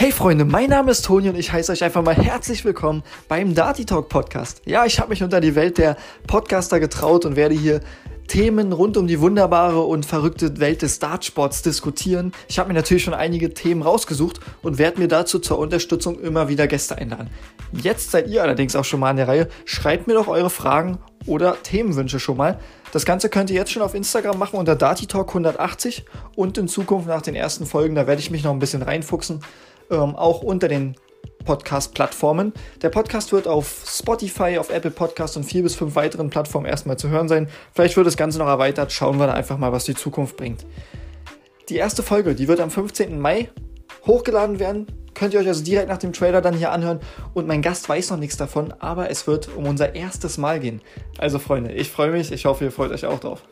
Hey Freunde, mein Name ist Toni und ich heiße euch einfach mal herzlich willkommen beim Darty Talk Podcast. Ja, ich habe mich unter die Welt der Podcaster getraut und werde hier Themen rund um die wunderbare und verrückte Welt des Dartsports diskutieren. Ich habe mir natürlich schon einige Themen rausgesucht und werde mir dazu zur Unterstützung immer wieder Gäste einladen. Jetzt seid ihr allerdings auch schon mal an der Reihe. Schreibt mir doch eure Fragen oder Themenwünsche schon mal. Das Ganze könnt ihr jetzt schon auf Instagram machen unter DartyTalk180 und in Zukunft nach den ersten Folgen, da werde ich mich noch ein bisschen reinfuchsen ähm, auch unter den Podcast-Plattformen. Der Podcast wird auf Spotify, auf Apple Podcast und vier bis fünf weiteren Plattformen erstmal zu hören sein. Vielleicht wird das Ganze noch erweitert. Schauen wir dann einfach mal, was die Zukunft bringt. Die erste Folge, die wird am 15. Mai hochgeladen werden. Könnt ihr euch also direkt nach dem Trailer dann hier anhören. Und mein Gast weiß noch nichts davon, aber es wird um unser erstes Mal gehen. Also Freunde, ich freue mich. Ich hoffe, ihr freut euch auch drauf.